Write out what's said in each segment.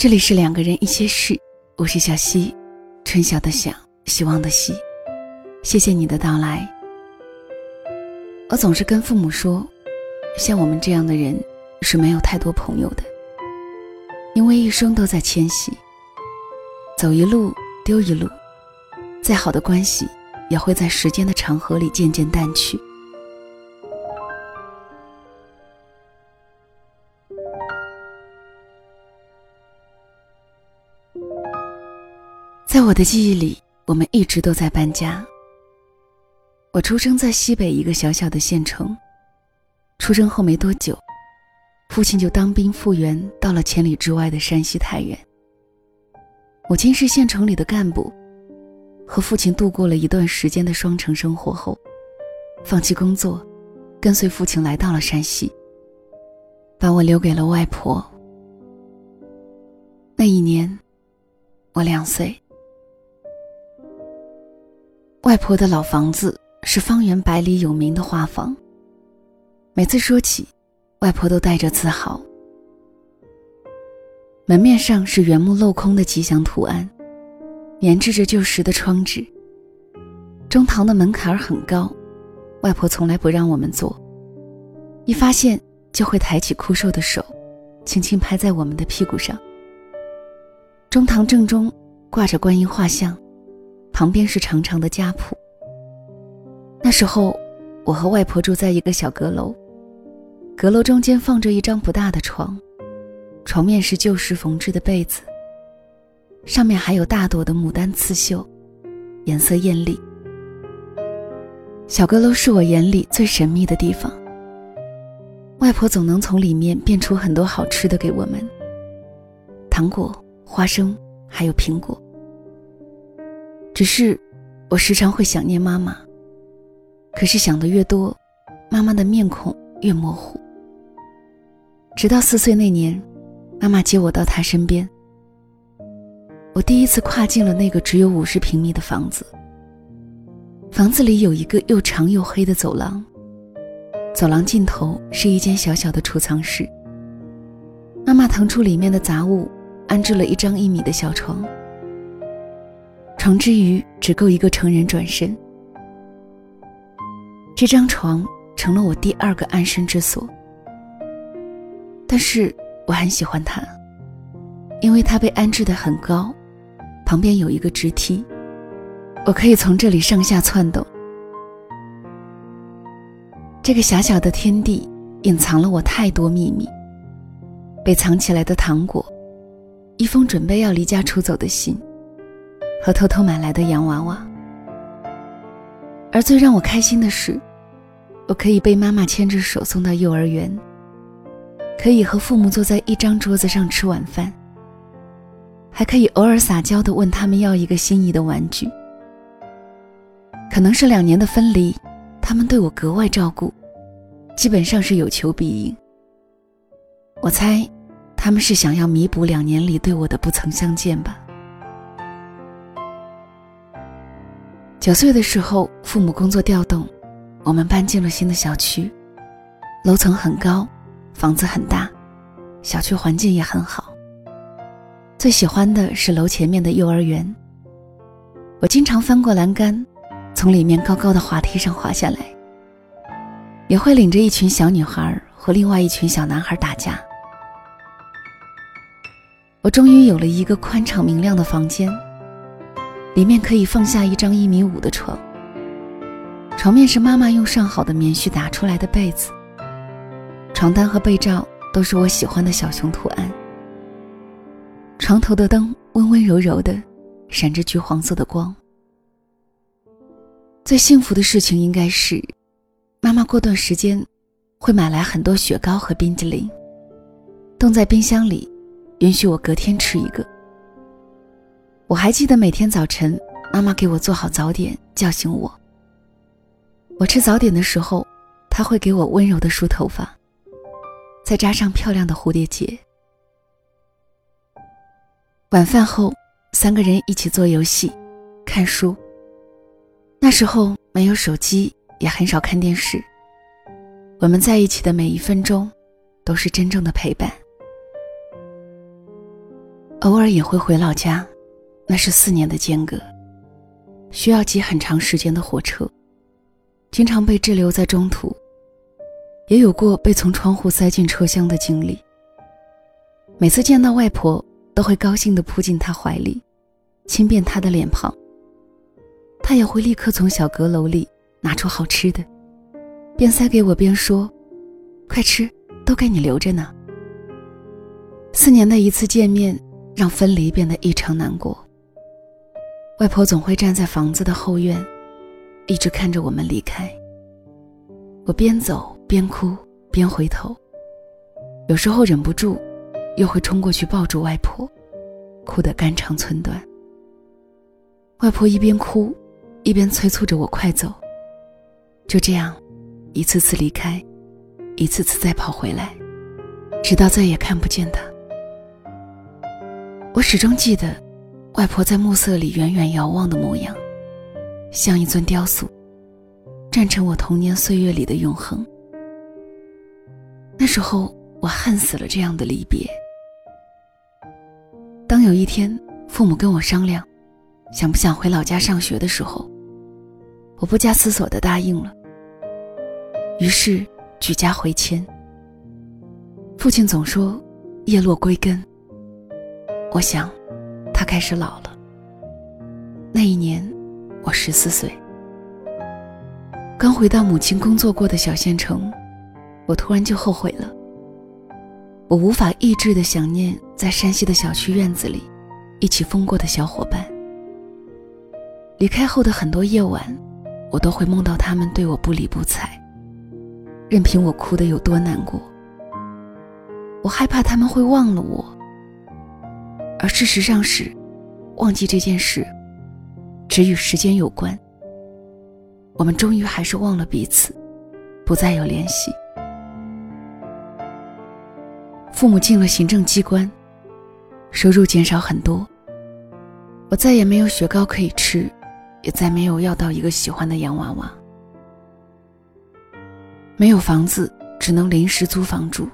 这里是两个人一些事，我是小溪，春晓的晓，希望的希。谢谢你的到来。我总是跟父母说，像我们这样的人是没有太多朋友的，因为一生都在迁徙，走一路丢一路，再好的关系也会在时间的长河里渐渐淡去。在我的记忆里，我们一直都在搬家。我出生在西北一个小小的县城，出生后没多久，父亲就当兵复员，到了千里之外的山西太原。母亲是县城里的干部，和父亲度过了一段时间的双城生活后，放弃工作，跟随父亲来到了山西，把我留给了外婆。那一年，我两岁。外婆的老房子是方圆百里有名的花房。每次说起，外婆都带着自豪。门面上是原木镂空的吉祥图案，粘制着旧时的窗纸。中堂的门槛很高，外婆从来不让我们坐，一发现就会抬起枯瘦的手，轻轻拍在我们的屁股上。中堂正中挂着观音画像。旁边是长长的家谱。那时候，我和外婆住在一个小阁楼，阁楼中间放着一张不大的床，床面是旧时缝制的被子，上面还有大朵的牡丹刺绣，颜色艳丽。小阁楼是我眼里最神秘的地方。外婆总能从里面变出很多好吃的给我们，糖果、花生，还有苹果。只是，我时常会想念妈妈。可是想的越多，妈妈的面孔越模糊。直到四岁那年，妈妈接我到她身边，我第一次跨进了那个只有五十平米的房子。房子里有一个又长又黑的走廊，走廊尽头是一间小小的储藏室。妈妈腾出里面的杂物，安置了一张一米的小床。床之余只够一个成人转身。这张床成了我第二个安身之所。但是我很喜欢它，因为它被安置的很高，旁边有一个直梯，我可以从这里上下窜动。这个狭小的天地隐藏了我太多秘密。被藏起来的糖果，一封准备要离家出走的信。和偷偷买来的洋娃娃，而最让我开心的是，我可以被妈妈牵着手送到幼儿园，可以和父母坐在一张桌子上吃晚饭，还可以偶尔撒娇的问他们要一个心仪的玩具。可能是两年的分离，他们对我格外照顾，基本上是有求必应。我猜，他们是想要弥补两年里对我的不曾相见吧。九岁的时候，父母工作调动，我们搬进了新的小区，楼层很高，房子很大，小区环境也很好。最喜欢的是楼前面的幼儿园，我经常翻过栏杆，从里面高高的滑梯上滑下来，也会领着一群小女孩和另外一群小男孩打架。我终于有了一个宽敞明亮的房间。里面可以放下一张一米五的床，床面是妈妈用上好的棉絮打出来的被子，床单和被罩都是我喜欢的小熊图案。床头的灯温温柔柔的，闪着橘黄色的光。最幸福的事情应该是，妈妈过段时间会买来很多雪糕和冰激凌，冻在冰箱里，允许我隔天吃一个。我还记得每天早晨，妈妈给我做好早点，叫醒我。我吃早点的时候，她会给我温柔的梳头发，再扎上漂亮的蝴蝶结。晚饭后，三个人一起做游戏、看书。那时候没有手机，也很少看电视。我们在一起的每一分钟，都是真正的陪伴。偶尔也会回老家，那是四年的间隔，需要挤很长时间的火车，经常被滞留在中途，也有过被从窗户塞进车厢的经历。每次见到外婆，都会高兴地扑进她怀里，亲遍她的脸庞。她也会立刻从小阁楼里拿出好吃的，边塞给我边说：“快吃，都给你留着呢。”四年的一次见面，让分离变得异常难过。外婆总会站在房子的后院，一直看着我们离开。我边走边哭边回头，有时候忍不住。又会冲过去抱住外婆，哭得肝肠寸断。外婆一边哭，一边催促着我快走。就这样，一次次离开，一次次再跑回来，直到再也看不见她。我始终记得，外婆在暮色里远远遥望的模样，像一尊雕塑，站成我童年岁月里的永恒。那时候，我恨死了这样的离别。当有一天父母跟我商量，想不想回老家上学的时候，我不加思索的答应了。于是举家回迁。父亲总说叶落归根。我想，他开始老了。那一年，我十四岁，刚回到母亲工作过的小县城，我突然就后悔了。我无法抑制的想念在山西的小区院子里一起疯过的小伙伴。离开后的很多夜晚，我都会梦到他们对我不理不睬，任凭我哭得有多难过。我害怕他们会忘了我，而事实上是，忘记这件事，只与时间有关。我们终于还是忘了彼此，不再有联系。父母进了行政机关，收入减少很多。我再也没有雪糕可以吃，也再没有要到一个喜欢的洋娃娃。没有房子，只能临时租房住。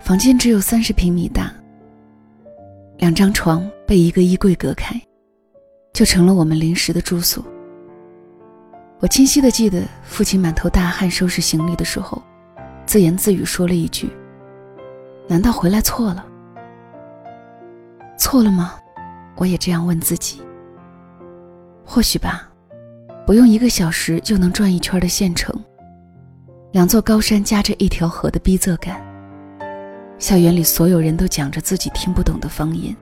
房间只有三十平米大，两张床被一个衣柜隔开，就成了我们临时的住所。我清晰的记得，父亲满头大汗收拾行李的时候，自言自语说了一句。难道回来错了？错了吗？我也这样问自己。或许吧，不用一个小时就能转一圈的县城，两座高山夹着一条河的逼仄感，校园里所有人都讲着自己听不懂的方言。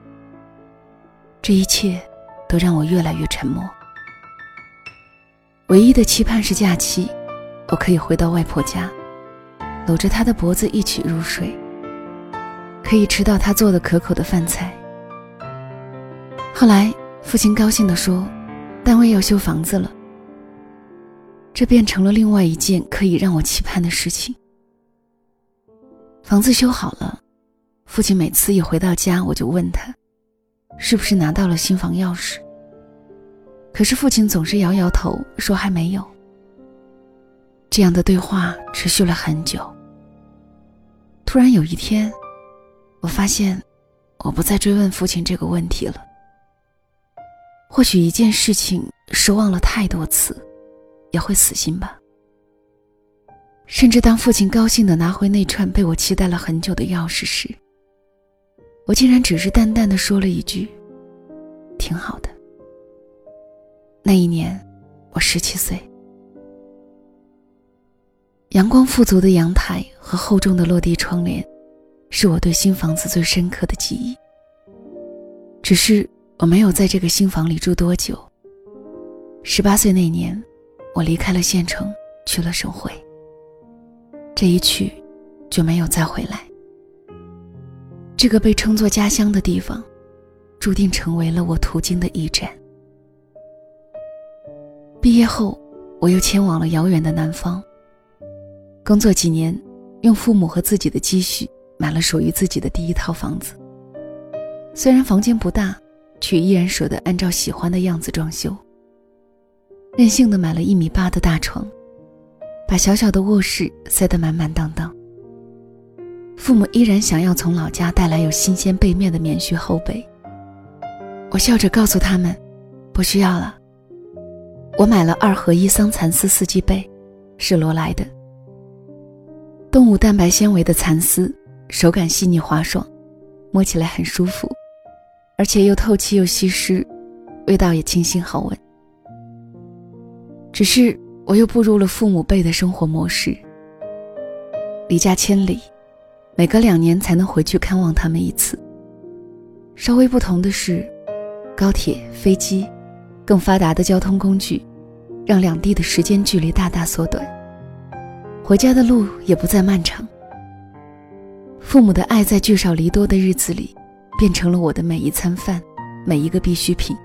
这一切，都让我越来越沉默。唯一的期盼是假期，我可以回到外婆家，搂着她的脖子一起入睡。可以吃到他做的可口的饭菜。后来，父亲高兴地说：“单位要修房子了。”这变成了另外一件可以让我期盼的事情。房子修好了，父亲每次一回到家，我就问他：“是不是拿到了新房钥匙？”可是父亲总是摇摇头，说还没有。这样的对话持续了很久。突然有一天。我发现，我不再追问父亲这个问题了。或许一件事情失望了太多次，也会死心吧。甚至当父亲高兴的拿回那串被我期待了很久的钥匙时，我竟然只是淡淡的说了一句：“挺好的。”那一年，我十七岁。阳光富足的阳台和厚重的落地窗帘。是我对新房子最深刻的记忆。只是我没有在这个新房里住多久。十八岁那年，我离开了县城，去了省会。这一去，就没有再回来。这个被称作家乡的地方，注定成为了我途经的驿站。毕业后，我又迁往了遥远的南方。工作几年，用父母和自己的积蓄。买了属于自己的第一套房子。虽然房间不大，却依然舍得按照喜欢的样子装修。任性的买了一米八的大床，把小小的卧室塞得满满当当。父母依然想要从老家带来有新鲜背面的棉絮厚被。我笑着告诉他们：“不需要了。”我买了二合一桑蚕丝四季被，是罗莱的。动物蛋白纤维的蚕丝，手感细腻滑爽，摸起来很舒服，而且又透气又吸湿，味道也清新好闻。只是我又步入了父母辈的生活模式，离家千里，每隔两年才能回去看望他们一次。稍微不同的是，高铁、飞机。更发达的交通工具，让两地的时间距离大大缩短。回家的路也不再漫长。父母的爱在聚少离多的日子里，变成了我的每一餐饭，每一个必需品，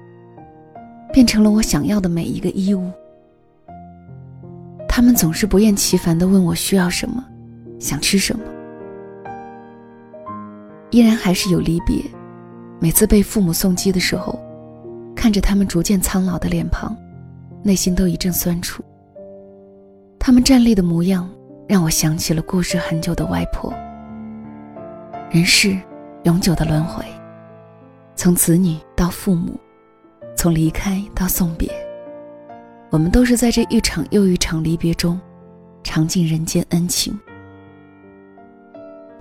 变成了我想要的每一个衣物。他们总是不厌其烦地问我需要什么，想吃什么。依然还是有离别，每次被父母送机的时候。看着他们逐渐苍老的脸庞，内心都一阵酸楚。他们站立的模样，让我想起了故世很久的外婆。人世，永久的轮回，从子女到父母，从离开到送别，我们都是在这一场又一场离别中，尝尽人间恩情。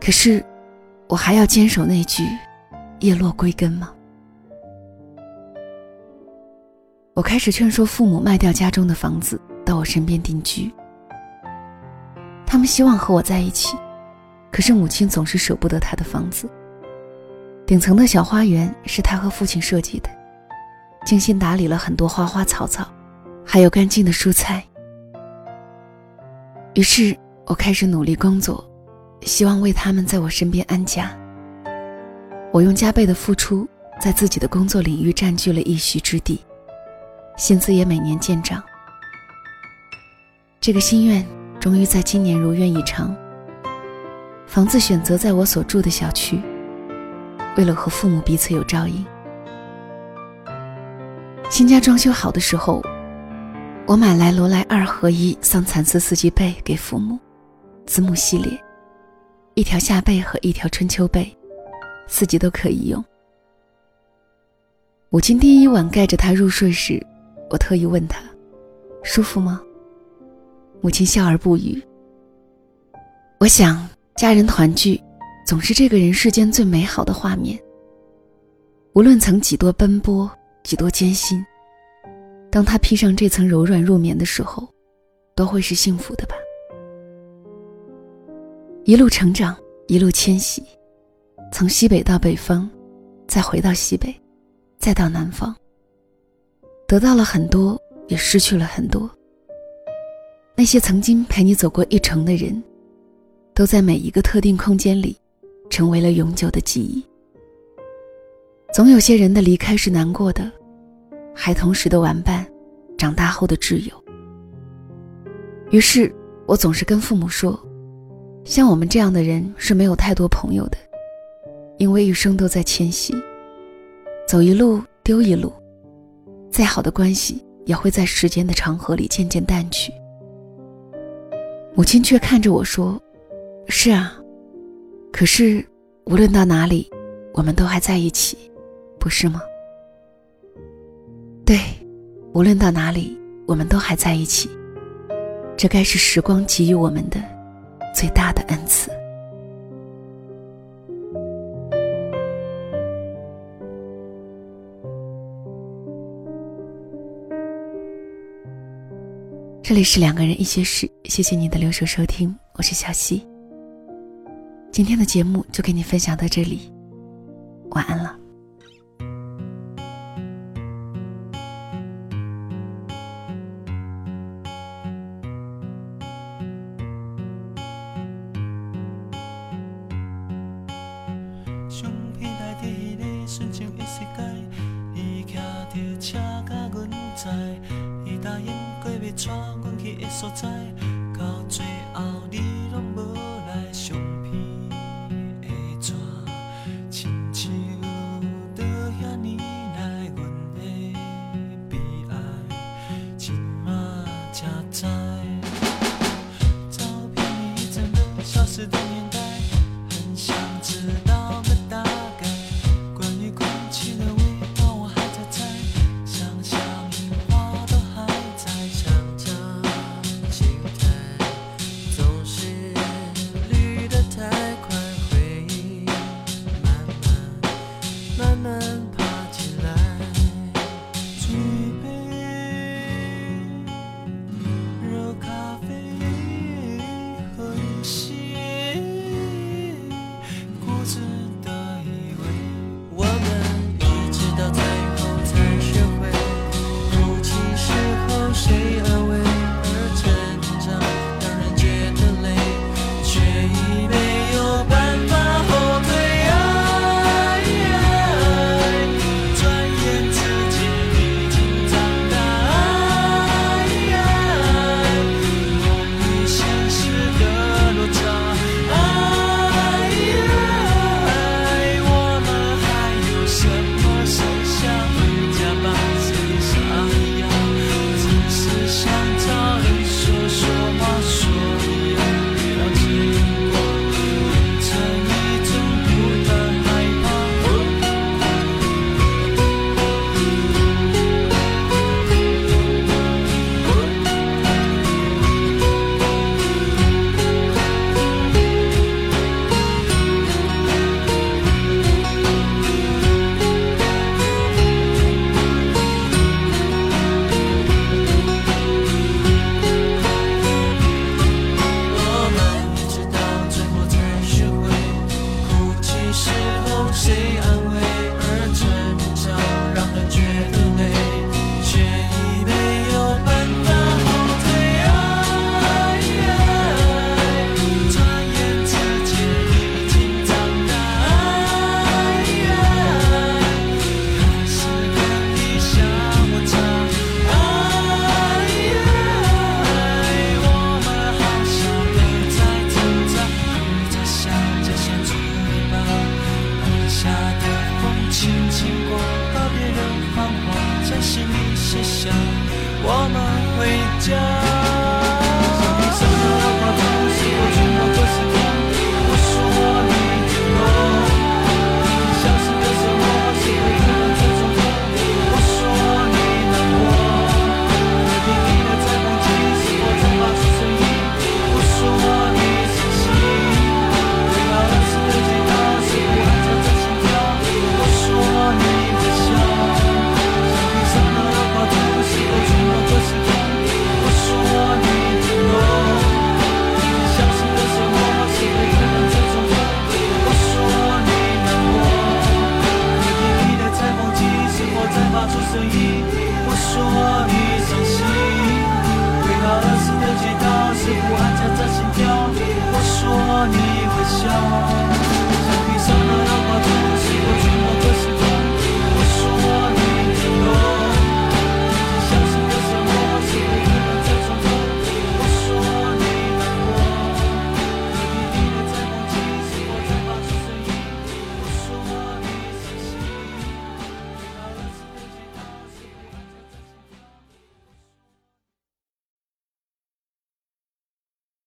可是，我还要坚守那句“叶落归根”吗？我开始劝说父母卖掉家中的房子，到我身边定居。他们希望和我在一起，可是母亲总是舍不得他的房子。顶层的小花园是他和父亲设计的，精心打理了很多花花草草，还有干净的蔬菜。于是我开始努力工作，希望为他们在我身边安家。我用加倍的付出，在自己的工作领域占据了一席之地。薪资也每年见涨，这个心愿终于在今年如愿以偿。房子选择在我所住的小区，为了和父母彼此有照应。新家装修好的时候，我买来罗莱二合一桑蚕丝四季被给父母，子母系列，一条夏被和一条春秋被，四季都可以用。母亲第一晚盖着它入睡时。我特意问他：“舒服吗？”母亲笑而不语。我想，家人团聚，总是这个人世间最美好的画面。无论曾几多奔波，几多艰辛，当他披上这层柔软入眠的时候，都会是幸福的吧。一路成长，一路迁徙，从西北到北方，再回到西北，再到南方。得到了很多，也失去了很多。那些曾经陪你走过一程的人，都在每一个特定空间里，成为了永久的记忆。总有些人的离开是难过的，孩童时的玩伴，长大后的挚友。于是我总是跟父母说，像我们这样的人是没有太多朋友的，因为一生都在迁徙，走一路丢一路。再好的关系也会在时间的长河里渐渐淡去。母亲却看着我说：“是啊，可是无论到哪里，我们都还在一起，不是吗？”对，无论到哪里，我们都还在一起。这该是时光给予我们的最大的恩赐。这里是两个人一些事，谢谢你的留守收听，我是小溪。今天的节目就给你分享到这里，晚安了。着车，甲阮在，伊答应过要带阮去的所在，到最后你。